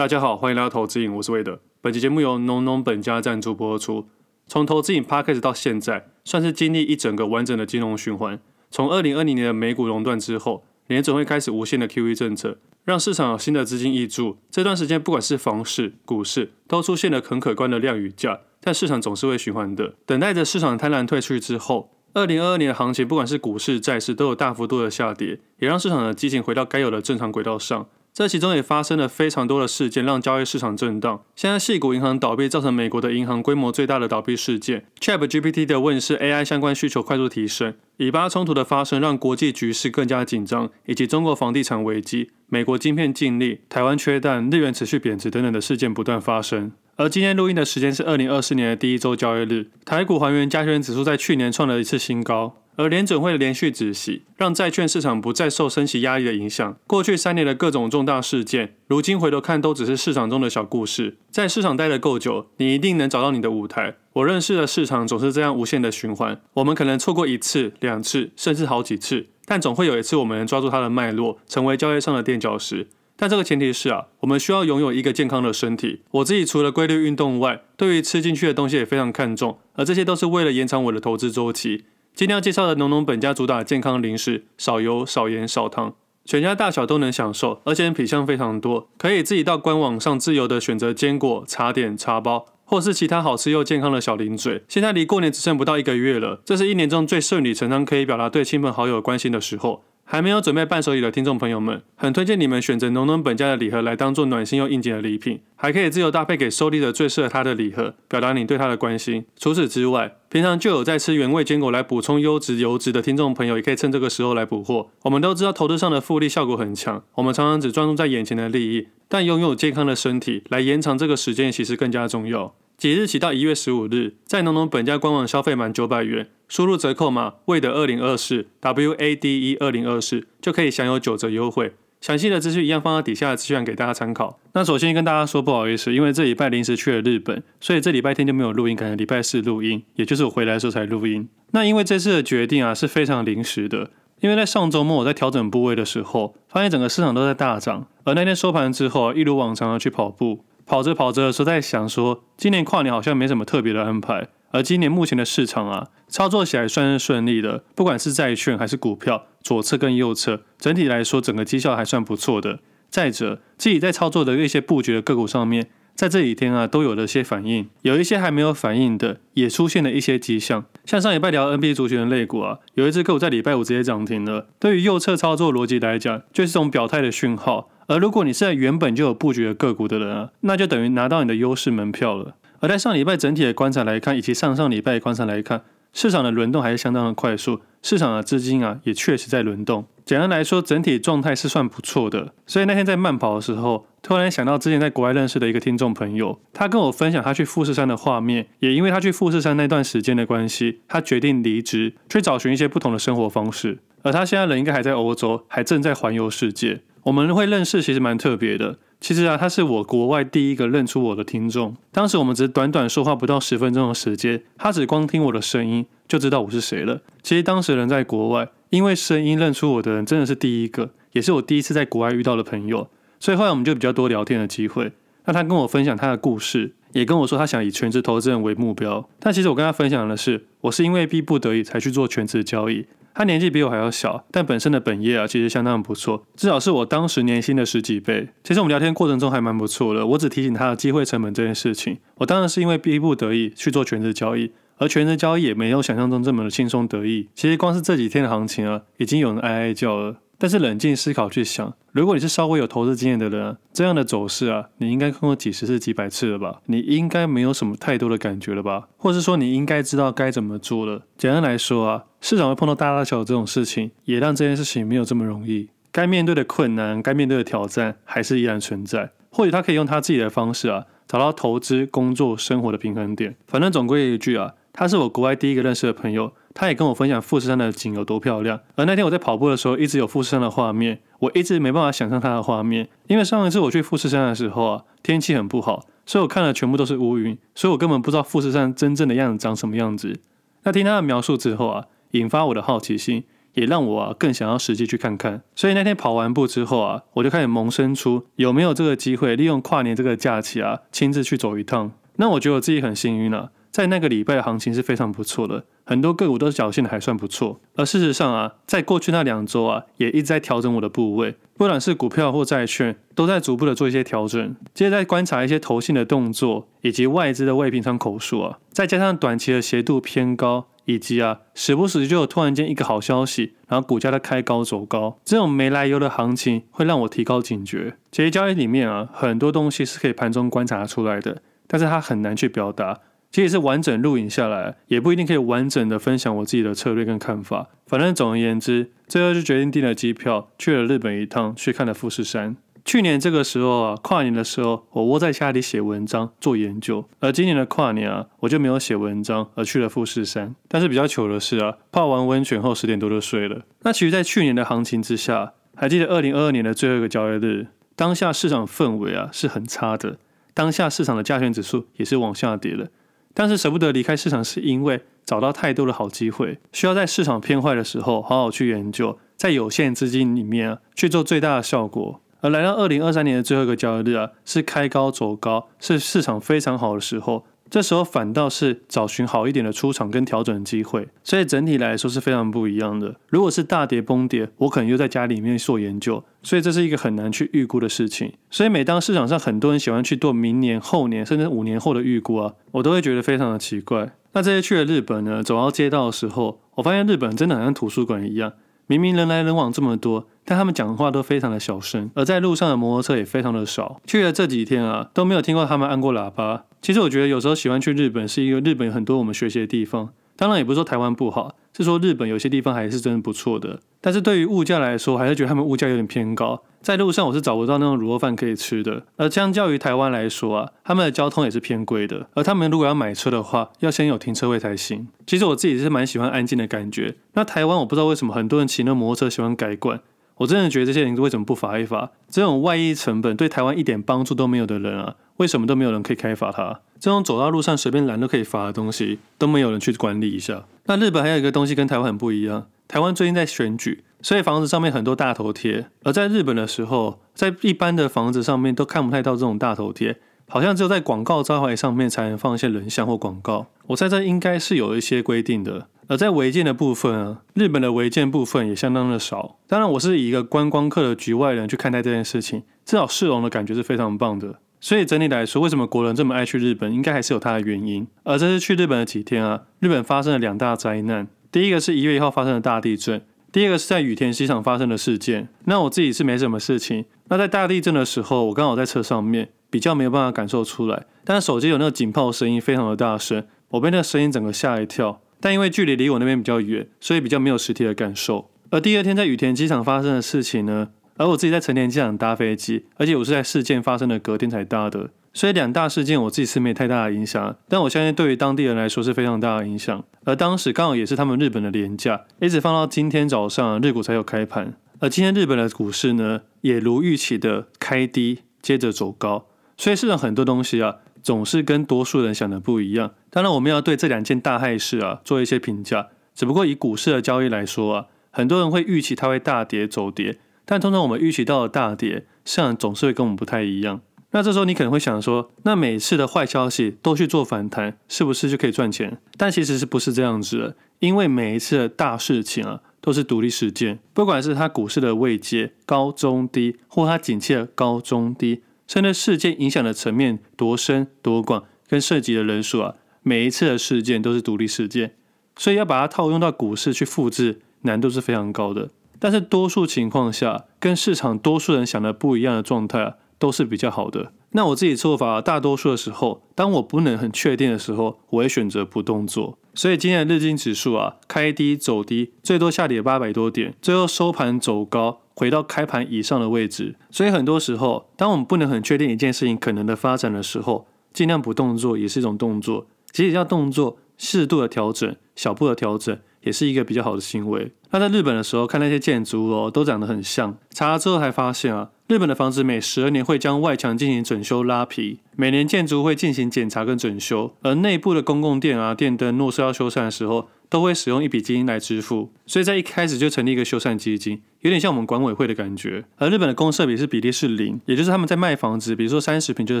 大家好，欢迎来到投资影，我是魏德。本期节目由农农本家赞助播出。从投资影 Podcast 到现在，算是经历一整个完整的金融循环。从二零二零年的美股熔断之后，联准会开始无限的 QE 政策，让市场有新的资金挹注。这段时间，不管是房市、股市，都出现了很可观的量与价。但市场总是会循环的，等待着市场贪婪退去之后，二零二二年的行情，不管是股市、债市，都有大幅度的下跌，也让市场的激情回到该有的正常轨道上。这其中也发生了非常多的事件，让交易市场震荡。现在，系股银行倒闭，造成美国的银行规模最大的倒闭事件。ChatGPT 的问世，AI 相关需求快速提升。以巴冲突的发生，让国际局势更加紧张，以及中国房地产危机、美国晶片禁令、台湾缺蛋、日元持续贬值等等的事件不断发生。而今天录音的时间是二零二四年的第一周交易日，台股还原加权指数在去年创了一次新高。而联准会连续止息，让债券市场不再受升息压力的影响。过去三年的各种重大事件，如今回头看都只是市场中的小故事。在市场待得够久，你一定能找到你的舞台。我认识的市场总是这样无限的循环。我们可能错过一次、两次，甚至好几次，但总会有一次我们能抓住它的脉络，成为交易上的垫脚石。但这个前提是啊，我们需要拥有一个健康的身体。我自己除了规律运动外，对于吃进去的东西也非常看重，而这些都是为了延长我的投资周期。今天要介绍的浓浓本家主打健康零食，少油、少盐、少糖，全家大小都能享受，而且品相非常多，可以自己到官网上自由的选择坚果、茶点、茶包，或是其他好吃又健康的小零嘴。现在离过年只剩不到一个月了，这是一年中最顺理成章可以表达对亲朋好友关心的时候。还没有准备伴手礼的听众朋友们，很推荐你们选择农农本家的礼盒来当做暖心又应景的礼品，还可以自由搭配给受力的最适合他的礼盒，表达你对他的关心。除此之外，平常就有在吃原味坚果来补充优质油脂的听众朋友，也可以趁这个时候来补货。我们都知道投资上的复利效果很强，我们常常只专注在眼前的利益，但拥有健康的身体来延长这个时间，其实更加重要。即日起到一月十五日，在农农本家官网消费满九百元，输入折扣码“魏德二零二四 W A D E 二零二四”就可以享有九折优惠。详细的资讯一样放在底下的资讯给大家参考。那首先跟大家说不好意思，因为这礼拜临时去了日本，所以这礼拜天就没有录音，可能礼拜四录音，也就是我回来的时候才录音。那因为这次的决定啊是非常临时的，因为在上周末我在调整部位的时候，发现整个市场都在大涨，而那天收盘之后，一如往常的去跑步。跑着跑着的时候，在想说，今年跨年好像没什么特别的安排。而今年目前的市场啊，操作起来算是顺利的，不管是债券还是股票，左侧跟右侧，整体来说整个绩效还算不错的。再者，自己在操作的一些布局的个股上面，在这几天啊都有了些反应，有一些还没有反应的，也出现了一些迹象。像上礼拜聊 NBA 族群的类股啊，有一只个股在礼拜五直接涨停了。对于右侧操作逻辑来讲，就是这种表态的讯号。而如果你是在原本就有布局的个股的人啊，那就等于拿到你的优势门票了。而在上礼拜整体的观察来看，以及上上礼拜的观察来看，市场的轮动还是相当的快速，市场的资金啊也确实在轮动。简单来说，整体状态是算不错的。所以那天在慢跑的时候，突然想到之前在国外认识的一个听众朋友，他跟我分享他去富士山的画面，也因为他去富士山那段时间的关系，他决定离职，去找寻一些不同的生活方式。而他现在人应该还在欧洲，还正在环游世界。我们会认识其实蛮特别的。其实啊，他是我国外第一个认出我的听众。当时我们只是短短说话不到十分钟的时间，他只光听我的声音就知道我是谁了。其实当时人在国外，因为声音认出我的人真的是第一个，也是我第一次在国外遇到的朋友。所以后来我们就比较多聊天的机会。那他跟我分享他的故事，也跟我说他想以全职投资人为目标。但其实我跟他分享的是，我是因为逼不得已才去做全职交易。他年纪比我还要小，但本身的本业啊，其实相当不错，至少是我当时年薪的十几倍。其实我们聊天过程中还蛮不错的，我只提醒他的机会成本这件事情。我当然是因为逼不得已去做全职交易，而全职交易也没有想象中这么的轻松得意。其实光是这几天的行情啊，已经有人哀哀叫了。但是冷静思考去想，如果你是稍微有投资经验的人，这样的走势啊，你应该看过几十次、几百次了吧？你应该没有什么太多的感觉了吧？或是说你应该知道该怎么做了？简单来说啊，市场会碰到大大小小这种事情，也让这件事情没有这么容易。该面对的困难、该面对的挑战，还是依然存在。或许他可以用他自己的方式啊，找到投资、工作、生活的平衡点。反正总归一句啊，他是我国外第一个认识的朋友。他也跟我分享富士山的景有多漂亮，而那天我在跑步的时候，一直有富士山的画面，我一直没办法想象它的画面，因为上一次我去富士山的时候啊，天气很不好，所以我看的全部都是乌云，所以我根本不知道富士山真正的样子长什么样子。那听他的描述之后啊，引发我的好奇心，也让我啊更想要实际去看看。所以那天跑完步之后啊，我就开始萌生出有没有这个机会，利用跨年这个假期啊，亲自去走一趟。那我觉得我自己很幸运啊，在那个礼拜的行情是非常不错的，很多个股都表现的还算不错。而事实上啊，在过去那两周啊，也一直在调整我的部位，不管是股票或债券，都在逐步的做一些调整。接着在观察一些投信的动作，以及外资的未平仓口数啊，再加上短期的斜度偏高，以及啊，时不时就有突然间一个好消息，然后股价的开高走高，这种没来由的行情会让我提高警觉。其实交易里面啊，很多东西是可以盘中观察出来的。但是它很难去表达，即使是完整录影下来，也不一定可以完整的分享我自己的策略跟看法。反正总而言之，最后就决定订了机票，去了日本一趟，去看了富士山。去年这个时候啊，跨年的时候，我窝在家里写文章做研究；而今年的跨年啊，我就没有写文章，而去了富士山。但是比较糗的是啊，泡完温泉后十点多就睡了。那其实，在去年的行情之下，还记得二零二二年的最后一个交易日，当下市场氛围啊是很差的。当下市场的加权指数也是往下跌的，但是舍不得离开市场，是因为找到太多的好机会，需要在市场偏坏的时候好好去研究，在有限资金里面啊去做最大的效果。而来到二零二三年的最后一个交易日啊，是开高走高，是市场非常好的时候。这时候反倒是找寻好一点的出场跟调整的机会，所以整体来说是非常不一样的。如果是大跌崩跌，我可能又在家里面做研究，所以这是一个很难去预估的事情。所以每当市场上很多人喜欢去做明年、后年甚至五年后的预估啊，我都会觉得非常的奇怪。那这些去了日本呢，走到街道的时候，我发现日本真的好像图书馆一样。明明人来人往这么多，但他们讲话都非常的小声，而在路上的摩托车也非常的少。去了这几天啊，都没有听过他们按过喇叭。其实我觉得有时候喜欢去日本，是因为日本有很多我们学习的地方。当然也不是说台湾不好，是说日本有些地方还是真的不错的。但是对于物价来说，还是觉得他们物价有点偏高。在路上我是找不到那种卤肉饭可以吃的。而相较于台湾来说啊，他们的交通也是偏贵的。而他们如果要买车的话，要先有停车位才行。其实我自己是蛮喜欢安静的感觉。那台湾我不知道为什么很多人骑那摩托车喜欢改管。我真的觉得这些人为什么不罚一罚？这种外溢成本对台湾一点帮助都没有的人啊，为什么都没有人可以开罚他？这种走到路上随便拦都可以罚的东西，都没有人去管理一下。那日本还有一个东西跟台湾很不一样，台湾最近在选举，所以房子上面很多大头贴。而在日本的时候，在一般的房子上面都看不太到这种大头贴，好像只有在广告招牌上面才能放一些人像或广告。我猜这应该是有一些规定的。而在违建的部分啊，日本的违建部分也相当的少。当然，我是以一个观光客的局外人去看待这件事情，至少市容的感觉是非常棒的。所以整体来说，为什么国人这么爱去日本，应该还是有它的原因。而这次去日本的几天啊，日本发生了两大灾难。第一个是一月一号发生的大地震，第二个是在羽田机场发生的事件。那我自己是没什么事情。那在大地震的时候，我刚好在车上面，比较没有办法感受出来。但是手机有那个警报声音，非常的大声，我被那个声音整个吓一跳。但因为距离离我那边比较远，所以比较没有实体的感受。而第二天在羽田机场发生的事情呢，而我自己在成田机场搭飞机，而且我是在事件发生的隔天才搭的，所以两大事件我自己是没太大的影响。但我相信对于当地人来说是非常大的影响。而当时刚好也是他们日本的连假，一直放到今天早上日股才有开盘。而今天日本的股市呢，也如预期的开低，接着走高。所以市场很多东西啊。总是跟多数人想的不一样。当然，我们要对这两件大害事啊做一些评价。只不过以股市的交易来说啊，很多人会预期它会大跌走跌，但通常我们预期到的大跌，市场总是会跟我们不太一样。那这时候你可能会想说，那每次的坏消息都去做反弹，是不是就可以赚钱？但其实是不是这样子的？因为每一次的大事情啊，都是独立事件，不管是它股市的位阶高中低，或它景气的高中低。甚至事件影响的层面多深多广，跟涉及的人数啊，每一次的事件都是独立事件，所以要把它套用到股市去复制，难度是非常高的。但是多数情况下，跟市场多数人想的不一样的状态啊，都是比较好的。那我自己做法，大多数的时候，当我不能很确定的时候，我会选择不动作。所以今天的日经指数啊，开低走低，最多下跌八百多点，最后收盘走高。回到开盘以上的位置，所以很多时候，当我们不能很确定一件事情可能的发展的时候，尽量不动作也是一种动作。其实要动作，适度的调整，小步的调整，也是一个比较好的行为。那在日本的时候，看那些建筑哦，都长得很像。查了之后才发现啊，日本的房子每十二年会将外墙进行整修拉皮，每年建筑会进行检查跟整修，而内部的公共电啊、电灯若是要修缮的时候，都会使用一笔基金来支付。所以在一开始就成立一个修缮基金，有点像我们管委会的感觉。而日本的公设比是比例是零，也就是他们在卖房子，比如说三十坪就是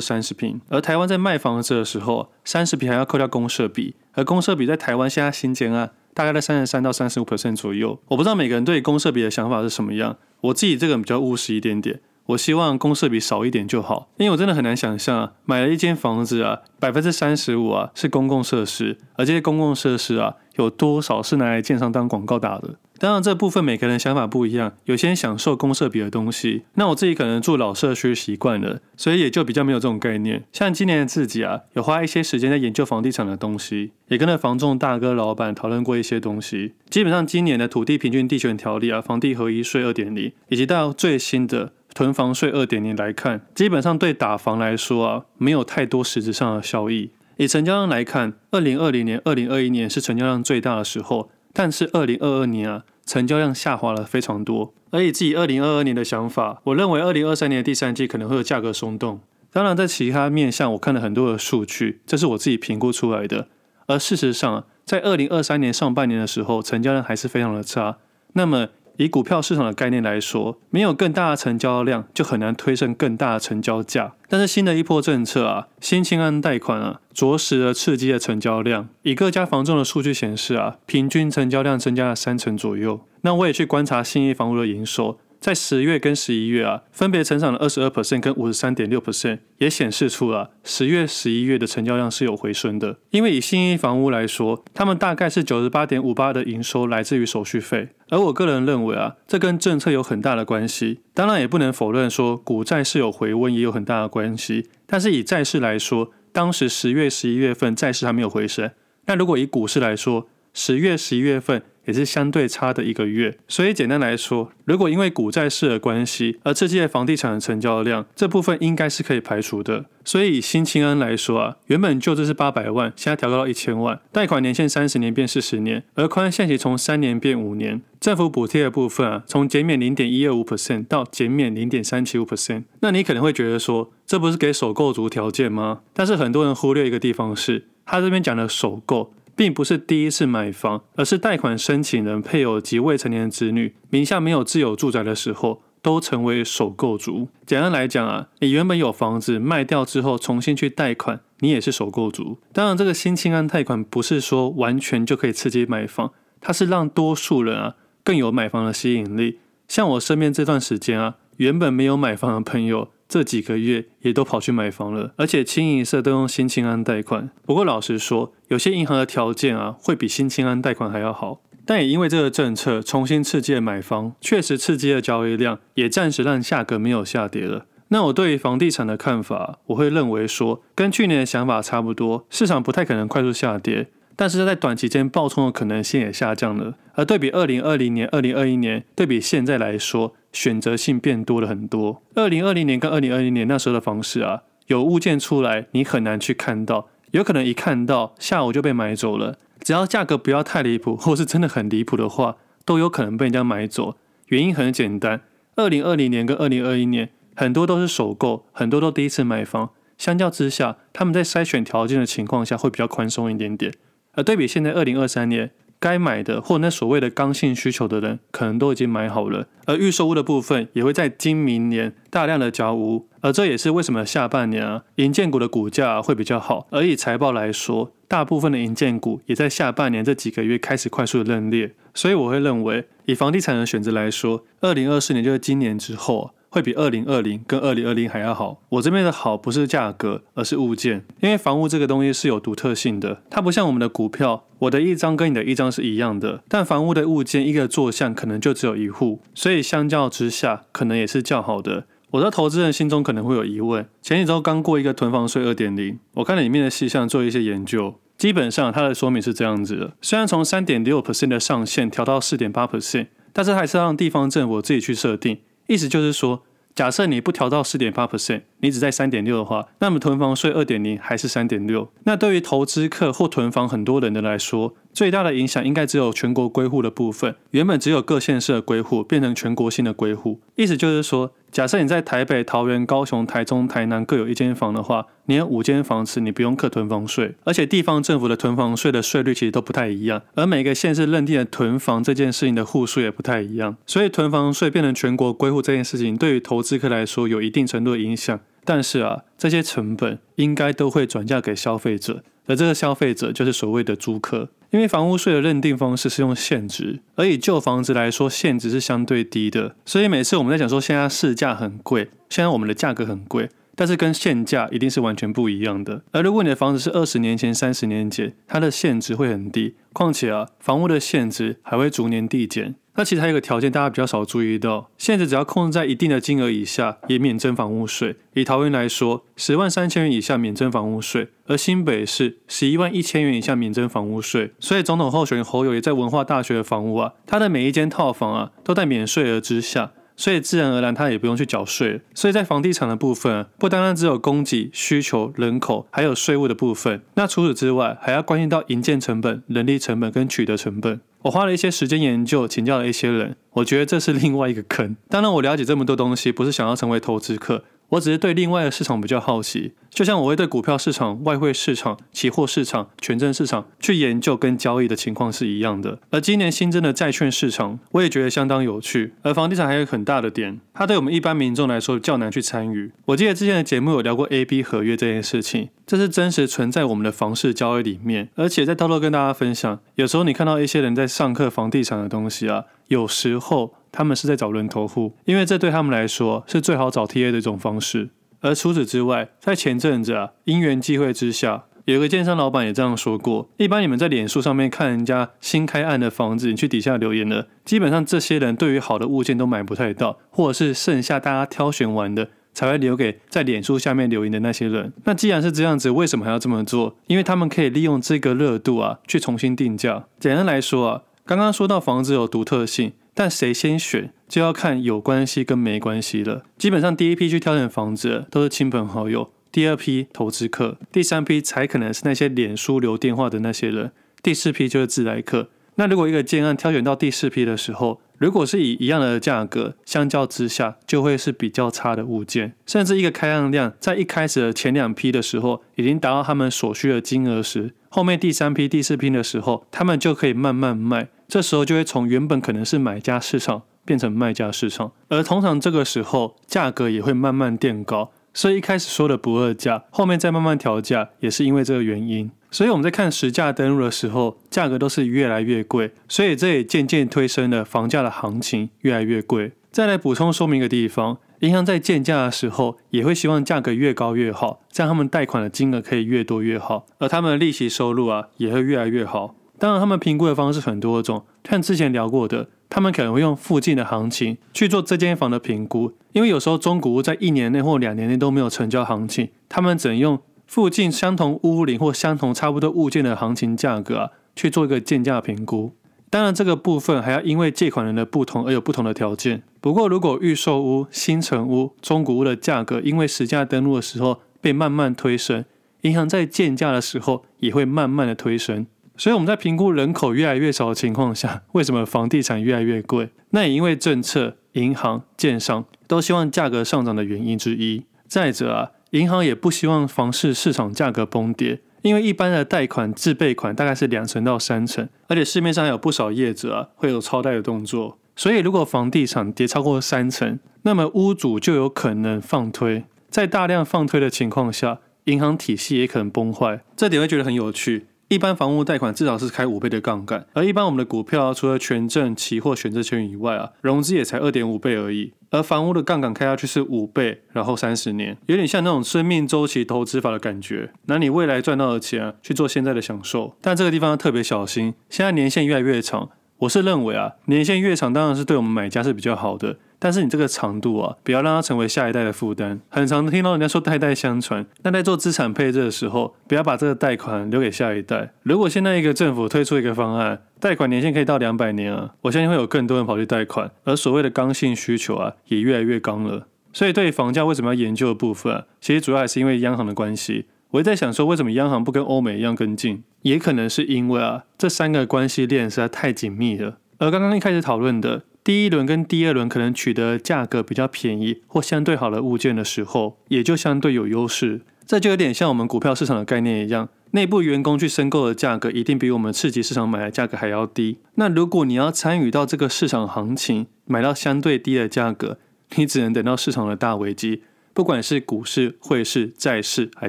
三十坪，而台湾在卖房子的时候，三十坪还要扣掉公设比，而公设比在台湾现在新建案。大概在三十三到三十五 percent 左右，我不知道每个人对公设比的想法是什么样。我自己这个比较务实一点点，我希望公设比少一点就好，因为我真的很难想象啊，买了一间房子啊，百分之三十五啊是公共设施，而这些公共设施啊，有多少是拿来建商当广告打的？当然，这部分每个人想法不一样，有些人享受公社比的东西。那我自己可能住老社区习惯了，所以也就比较没有这种概念。像今年的自己啊，有花一些时间在研究房地产的东西，也跟着房仲大哥老板讨论过一些东西。基本上，今年的土地平均地权条例啊，房地合一税二点零，以及到最新的囤房税二点零来看，基本上对打房来说啊，没有太多实质上的效益。以成交量来看，二零二零年、二零二一年是成交量最大的时候，但是二零二二年啊。成交量下滑了非常多，而以自己二零二二年的想法，我认为二零二三年的第三季可能会有价格松动。当然，在其他面向，我看了很多的数据，这是我自己评估出来的。而事实上，在二零二三年上半年的时候，成交量还是非常的差。那么，以股票市场的概念来说，没有更大的成交量，就很难推升更大的成交价。但是新的一波政策啊，新青安贷款啊，着实的刺激了成交量。以各家房仲的数据显示啊，平均成交量增加了三成左右。那我也去观察新一房屋的营收。在十月跟十一月啊，分别成长了二十二 percent 跟五十三点六 percent，也显示出了十月、十一月的成交量是有回升的。因为以新一房屋来说，他们大概是九十八点五八的营收来自于手续费，而我个人认为啊，这跟政策有很大的关系。当然也不能否认说股债是有回温也有很大的关系。但是以债市来说，当时十月、十一月份债市还没有回升。那如果以股市来说，十月、十一月份。也是相对差的一个月，所以简单来说，如果因为股债市的关系而刺激了房地产的成交量，这部分应该是可以排除的。所以以新青安来说啊，原本旧制是八百万，现在调高到一千万，贷款年限三十年变四十年，而宽限期从三年变五年，政府补贴的部分啊，从减免零点一二五 percent 到减免零点三七五 percent。那你可能会觉得说，这不是给首购族条件吗？但是很多人忽略一个地方是，他这边讲的首购。并不是第一次买房，而是贷款申请人配偶及未成年子女名下没有自有住宅的时候，都成为首购族。简单来讲啊，你原本有房子卖掉之后重新去贷款，你也是首购族。当然，这个新青安贷款不是说完全就可以刺激买房，它是让多数人啊更有买房的吸引力。像我身边这段时间啊，原本没有买房的朋友。这几个月也都跑去买房了，而且清一色都用新青安贷款。不过老实说，有些银行的条件啊，会比新青安贷款还要好。但也因为这个政策重新刺激了买方，确实刺激了交易量，也暂时让价格没有下跌了。那我对于房地产的看法，我会认为说，跟去年的想法差不多，市场不太可能快速下跌，但是在短期间暴冲的可能性也下降了。而对比二零二零年、二零二一年，对比现在来说，选择性变多了很多。二零二零年跟二零二一年那时候的房市啊，有物件出来，你很难去看到，有可能一看到下午就被买走了。只要价格不要太离谱，或是真的很离谱的话，都有可能被人家买走。原因很简单，二零二零年跟二零二一年很多都是首购，很多都第一次买房，相较之下，他们在筛选条件的情况下会比较宽松一点点。而对比现在二零二三年。该买的或那所谓的刚性需求的人，可能都已经买好了，而预售屋的部分也会在今明年大量的交屋，而这也是为什么下半年啊，银建股的股价会比较好。而以财报来说，大部分的银建股也在下半年这几个月开始快速的认列，所以我会认为，以房地产的选择来说，二零二四年就是今年之后。会比二零二零跟二零二零还要好。我这边的好不是价格，而是物件。因为房屋这个东西是有独特性的，它不像我们的股票，我的一张跟你的一张是一样的。但房屋的物件，一个坐向可能就只有一户，所以相较之下，可能也是较好的。我的投资人心中可能会有疑问：前几周刚过一个囤房税二点零，我看了里面的细项做一些研究，基本上它的说明是这样子的：虽然从三点六 percent 的上限调到四点八 percent，但是还是让地方政府自己去设定。意思就是说，假设你不调到四点八 percent，你只在三点六的话，那么囤房税二点零还是三点六。那对于投资客或囤房很多人的来说，最大的影响应该只有全国归户的部分，原本只有各县市的归户变成全国性的归户。意思就是说，假设你在台北、桃园、高雄、台中、台南各有一间房的话，你有五间房子，你不用课囤房税。而且地方政府的囤房税的税率其实都不太一样，而每个县市认定的囤房这件事情的户数也不太一样。所以囤房税变成全国归户这件事情，对于投资客来说有一定程度的影响。但是啊，这些成本应该都会转嫁给消费者，而这个消费者就是所谓的租客。因为房屋税的认定方式是用现值，而以旧房子来说，现值是相对低的，所以每次我们在讲说现在市价很贵，现在我们的价格很贵，但是跟现价一定是完全不一样的。而如果你的房子是二十年前、三十年前，它的现值会很低，况且啊，房屋的现值还会逐年递减。那其实还有一个条件，大家比较少注意到，现在只要控制在一定的金额以下，也免征房屋税。以桃园来说，十万三千元以下免征房屋税，而新北市十一万一千元以下免征房屋税。所以总统候选人侯友也在文化大学的房屋啊，他的每一间套房啊，都在免税额之下。所以自然而然，他也不用去缴税。所以在房地产的部分，不单单只有供给、需求、人口，还有税务的部分。那除此之外，还要关系到营建成本、人力成本跟取得成本。我花了一些时间研究，请教了一些人，我觉得这是另外一个坑。当然，我了解这么多东西，不是想要成为投资客。我只是对另外的市场比较好奇，就像我会对股票市场、外汇市场、期货市场、权证市场去研究跟交易的情况是一样的。而今年新增的债券市场，我也觉得相当有趣。而房地产还有很大的点，它对我们一般民众来说较难去参与。我记得之前的节目有聊过 AB 合约这件事情，这是真实存在我们的房市交易里面。而且在偷偷跟大家分享，有时候你看到一些人在上课房地产的东西啊，有时候。他们是在找人头户，因为这对他们来说是最好找 TA 的一种方式。而除此之外，在前阵子啊，因缘际会之下，有个建商老板也这样说过：一般你们在脸书上面看人家新开案的房子，你去底下留言了，基本上这些人对于好的物件都买不太到，或者是剩下大家挑选完的，才会留给在脸书下面留言的那些人。那既然是这样子，为什么还要这么做？因为他们可以利用这个热度啊，去重新定价。简单来说啊，刚刚说到房子有独特性。但谁先选，就要看有关系跟没关系了。基本上，第一批去挑选房子都是亲朋好友，第二批投资客，第三批才可能是那些脸书留电话的那些人，第四批就是自来客。那如果一个建案挑选到第四批的时候，如果是以一样的价格，相较之下就会是比较差的物件，甚至一个开案量在一开始的前两批的时候已经达到他们所需的金额时，后面第三批、第四批的时候，他们就可以慢慢卖。这时候就会从原本可能是买家市场变成卖家市场，而通常这个时候价格也会慢慢垫高，所以一开始说的不二价，后面再慢慢调价，也是因为这个原因。所以我们在看实价登录的时候，价格都是越来越贵，所以这也渐渐推升了房价的行情越来越贵。再来补充说明一个地方，银行在建价的时候也会希望价格越高越好，这样他们贷款的金额可以越多越好，而他们的利息收入啊也会越来越好。当然，他们评估的方式很多种，像之前聊过的，他们可能会用附近的行情去做这间房的评估，因为有时候中古屋在一年内或两年内都没有成交行情，他们只能用附近相同屋龄或相同差不多物件的行情价格啊去做一个鉴价评估。当然，这个部分还要因为借款人的不同而有不同的条件。不过，如果预售屋、新城屋、中古屋的价格因为实价登录的时候被慢慢推升，银行在建价的时候也会慢慢的推升。所以我们在评估人口越来越少的情况下，为什么房地产越来越贵？那也因为政策、银行、建商都希望价格上涨的原因之一。再者啊，银行也不希望房市市场价格崩跌，因为一般的贷款自备款大概是两成到三成，而且市面上有不少业者啊会有超贷的动作。所以如果房地产跌超过三成，那么屋主就有可能放推，在大量放推的情况下，银行体系也可能崩坏。这点会觉得很有趣。一般房屋贷款至少是开五倍的杠杆，而一般我们的股票除了权证、期货、选择权以外啊，融资也才二点五倍而已。而房屋的杠杆开下去是五倍，然后三十年，有点像那种生命周期投资法的感觉，拿你未来赚到的钱去做现在的享受。但这个地方要特别小心，现在年限越来越长，我是认为啊，年限越长当然是对我们买家是比较好的。但是你这个长度啊，不要让它成为下一代的负担。很常听到人家说代代相传，那在做资产配置的时候，不要把这个贷款留给下一代。如果现在一个政府推出一个方案，贷款年限可以到两百年啊，我相信会有更多人跑去贷款，而所谓的刚性需求啊，也越来越刚了。所以对于房价为什么要研究的部分啊，其实主要还是因为央行的关系。我在想说，为什么央行不跟欧美一样跟进？也可能是因为啊，这三个关系链实在太紧密了。而刚刚一开始讨论的第一轮跟第二轮可能取得价格比较便宜或相对好的物件的时候，也就相对有优势。这就有点像我们股票市场的概念一样，内部员工去申购的价格一定比我们次级市场买的价格还要低。那如果你要参与到这个市场行情，买到相对低的价格，你只能等到市场的大危机。不管是股市、汇市、债市还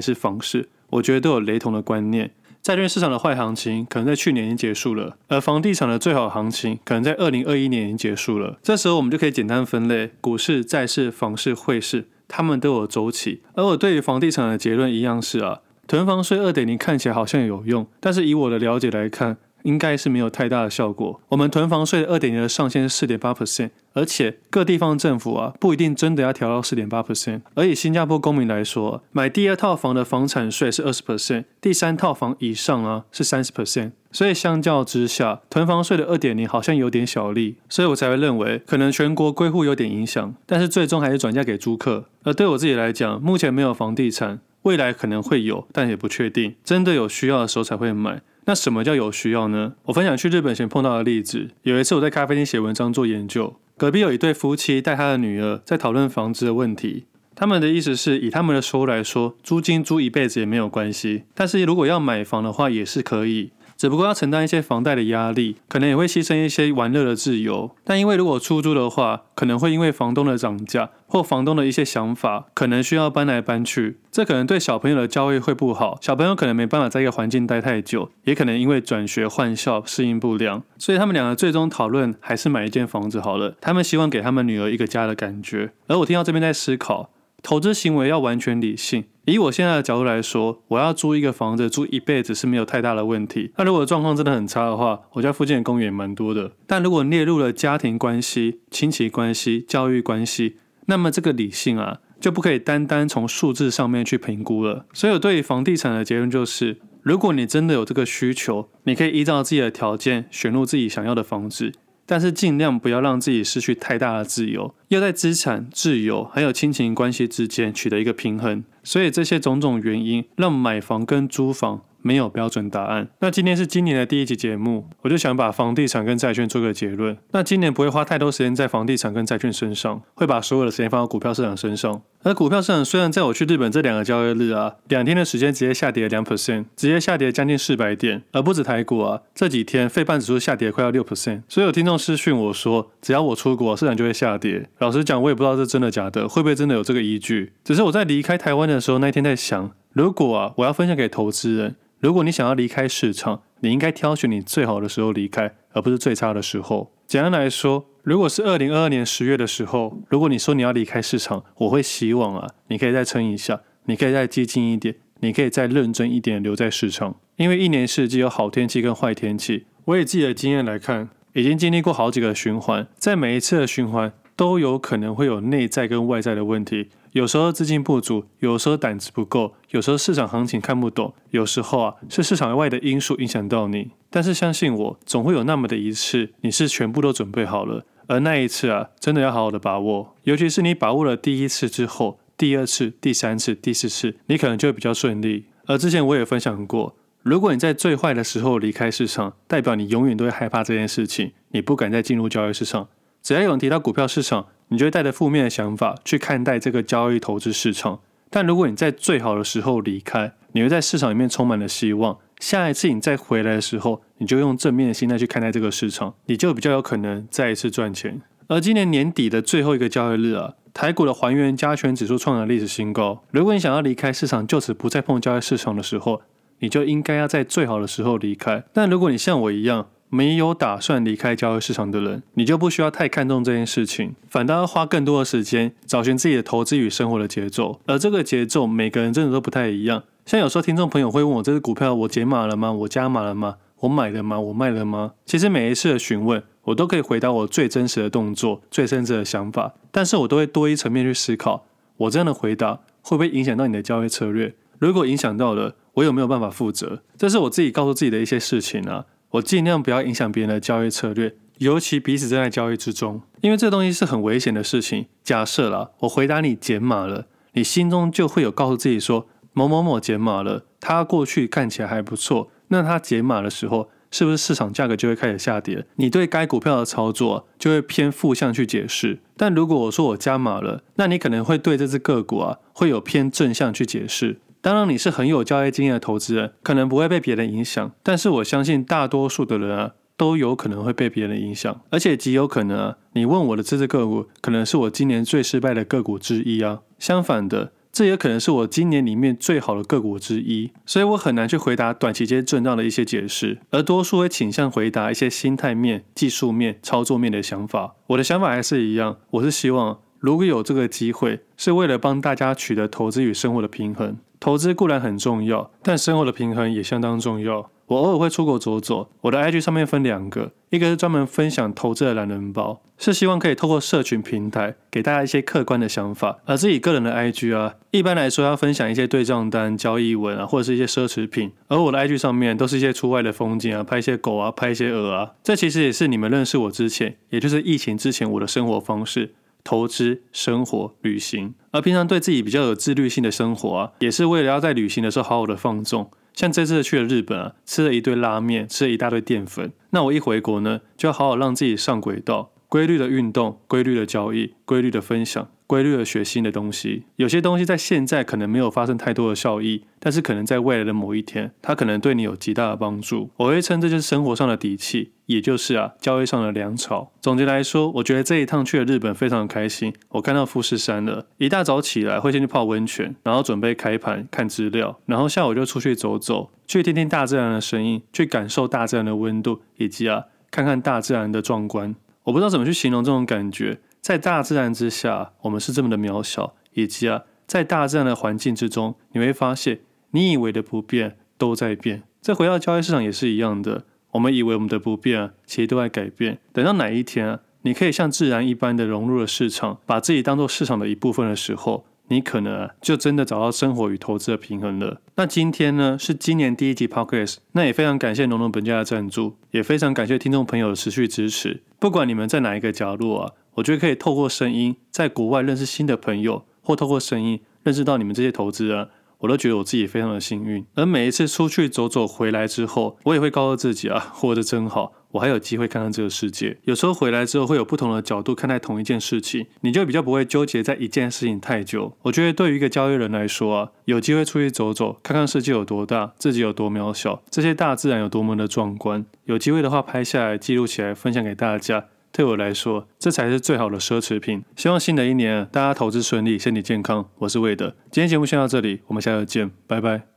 是房市，我觉得都有雷同的观念。债券市场的坏行情可能在去年已经结束了，而房地产的最好行情可能在二零二一年已经结束了。这时候我们就可以简单分类：股市、债市、房市、汇市，它们都有周期。而我对于房地产的结论一样是啊，囤房税二点零看起来好像有用，但是以我的了解来看。应该是没有太大的效果。我们囤房税的二点零的上限是四点八 percent，而且各地方政府啊不一定真的要调到四点八 percent。而以新加坡公民来说，买第二套房的房产税是二十 percent，第三套房以上啊是三十 percent。所以相较之下，囤房税的二点零好像有点小利，所以我才会认为可能全国归户有点影响，但是最终还是转嫁给租客。而对我自己来讲，目前没有房地产，未来可能会有，但也不确定，真的有需要的时候才会买。那什么叫有需要呢？我分享去日本前碰到的例子。有一次我在咖啡厅写文章做研究，隔壁有一对夫妻带他的女儿在讨论房子的问题。他们的意思是以他们的收入来说，租金租一辈子也没有关系，但是如果要买房的话也是可以。只不过要承担一些房贷的压力，可能也会牺牲一些玩乐的自由。但因为如果出租的话，可能会因为房东的涨价或房东的一些想法，可能需要搬来搬去。这可能对小朋友的教育会不好，小朋友可能没办法在一个环境待太久，也可能因为转学换校适应不良。所以他们两个最终讨论还是买一间房子好了。他们希望给他们女儿一个家的感觉。而我听到这边在思考。投资行为要完全理性。以我现在的角度来说，我要租一个房子租一辈子是没有太大的问题。那如果状况真的很差的话，我家附近的公园也蛮多的。但如果列入了家庭关系、亲戚关系、教育关系，那么这个理性啊，就不可以单单从数字上面去评估了。所以，我对于房地产的结论就是，如果你真的有这个需求，你可以依照自己的条件选入自己想要的房子。但是尽量不要让自己失去太大的自由，要在资产、自由还有亲情关系之间取得一个平衡。所以这些种种原因，让买房跟租房。没有标准答案。那今天是今年的第一集节目，我就想把房地产跟债券做个结论。那今年不会花太多时间在房地产跟债券身上，会把所有的时间放到股票市场身上。而股票市场虽然在我去日本这两个交易日啊，两天的时间直接下跌了两 percent，直接下跌将近四百点，而不止台股啊，这几天费半指数下跌快要六 percent。所以有听众私讯我说，只要我出国，市场就会下跌。老实讲，我也不知道这真的假的，会不会真的有这个依据？只是我在离开台湾的时候，那一天在想，如果啊，我要分享给投资人。如果你想要离开市场，你应该挑选你最好的时候离开，而不是最差的时候。简单来说，如果是二零二二年十月的时候，如果你说你要离开市场，我会希望啊，你可以再撑一下，你可以再激进一点，你可以再认真一点留在市场。因为一年四季有好天气跟坏天气。我以自己的经验来看，已经经历过好几个循环，在每一次的循环都有可能会有内在跟外在的问题。有时候资金不足，有时候胆子不够，有时候市场行情看不懂，有时候啊是市场外的因素影响到你。但是相信我，总会有那么的一次，你是全部都准备好了，而那一次啊，真的要好好的把握。尤其是你把握了第一次之后，第二次、第三次、第四次，你可能就会比较顺利。而之前我也分享过，如果你在最坏的时候离开市场，代表你永远都会害怕这件事情，你不敢再进入交易市场。只要有人提到股票市场，你就会带着负面的想法去看待这个交易投资市场，但如果你在最好的时候离开，你会在市场里面充满了希望。下一次你再回来的时候，你就用正面的心态去看待这个市场，你就比较有可能再一次赚钱。而今年年底的最后一个交易日啊，台股的还原加权指数创了历史新高。如果你想要离开市场，就此不再碰交易市场的时候，你就应该要在最好的时候离开。但如果你像我一样，没有打算离开交易市场的人，你就不需要太看重这件事情，反倒要花更多的时间找寻自己的投资与生活的节奏。而这个节奏，每个人真的都不太一样。像有时候听众朋友会问我：这支股票我解码了吗？我加码了吗？我买了吗？我卖了吗？其实每一次的询问，我都可以回答我最真实的动作、最真实的想法，但是我都会多一层面去思考，我这样的回答会不会影响到你的交易策略？如果影响到了，我有没有办法负责？这是我自己告诉自己的一些事情啊。我尽量不要影响别人的交易策略，尤其彼此正在交易之中。因为这东西是很危险的事情。假设啦，我回答你减码了，你心中就会有告诉自己说某某某减码了，他过去看起来还不错，那他减码的时候，是不是市场价格就会开始下跌？你对该股票的操作就会偏负向去解释。但如果我说我加码了，那你可能会对这只个股啊会有偏正向去解释。当然，你是很有交易经验的投资人，可能不会被别人影响。但是我相信大多数的人啊都有可能会被别人影响，而且极有可能啊，你问我的这只个股可能是我今年最失败的个股之一啊。相反的。这也可能是我今年里面最好的个股之一，所以我很难去回答短期间震荡的一些解释，而多数会倾向回答一些心态面、技术面、操作面的想法。我的想法还是一样，我是希望如果有这个机会，是为了帮大家取得投资与生活的平衡。投资固然很重要，但生活的平衡也相当重要。我偶尔会出国走走，我的 IG 上面分两个，一个是专门分享投资的懒人包，是希望可以透过社群平台给大家一些客观的想法；而自己个人的 IG 啊，一般来说要分享一些对账单、交易文啊，或者是一些奢侈品。而我的 IG 上面都是一些出外的风景啊，拍一些狗啊，拍一些鹅啊。这其实也是你们认识我之前，也就是疫情之前我的生活方式：投资、生活、旅行。而平常对自己比较有自律性的生活啊，也是为了要在旅行的时候好好的放纵。像这次去了日本啊，吃了一堆拉面，吃了一大堆淀粉。那我一回国呢，就要好好让自己上轨道，规律的运动，规律的交易，规律的分享。规律的学新的东西，有些东西在现在可能没有发生太多的效益，但是可能在未来的某一天，它可能对你有极大的帮助。我会称这就是生活上的底气，也就是啊交易上的粮草。总结来说，我觉得这一趟去了日本非常开心。我看到富士山了，一大早起来会先去泡温泉，然后准备开盘看资料，然后下午就出去走走，去听听大自然的声音，去感受大自然的温度，以及啊看看大自然的壮观。我不知道怎么去形容这种感觉。在大自然之下，我们是这么的渺小，以及啊，在大自然的环境之中，你会发现，你以为的不变都在变。再回到交易市场也是一样的，我们以为我们的不变，其实都在改变。等到哪一天啊，你可以像自然一般的融入了市场，把自己当做市场的一部分的时候，你可能，就真的找到生活与投资的平衡了。那今天呢，是今年第一集 Podcast，那也非常感谢农农本家的赞助，也非常感谢听众朋友的持续支持。不管你们在哪一个角落啊。我觉得可以透过声音在国外认识新的朋友，或透过声音认识到你们这些投资人，我都觉得我自己非常的幸运。而每一次出去走走回来之后，我也会告诉自己啊，活得真好，我还有机会看看这个世界。有时候回来之后会有不同的角度看待同一件事情，你就比较不会纠结在一件事情太久。我觉得对于一个交易人来说啊，有机会出去走走，看看世界有多大，自己有多渺小，这些大自然有多么的壮观。有机会的话，拍下来记录起来，分享给大家。对我来说，这才是最好的奢侈品。希望新的一年大家投资顺利，身体健康。我是魏德，今天节目先到这里，我们下次见，拜拜。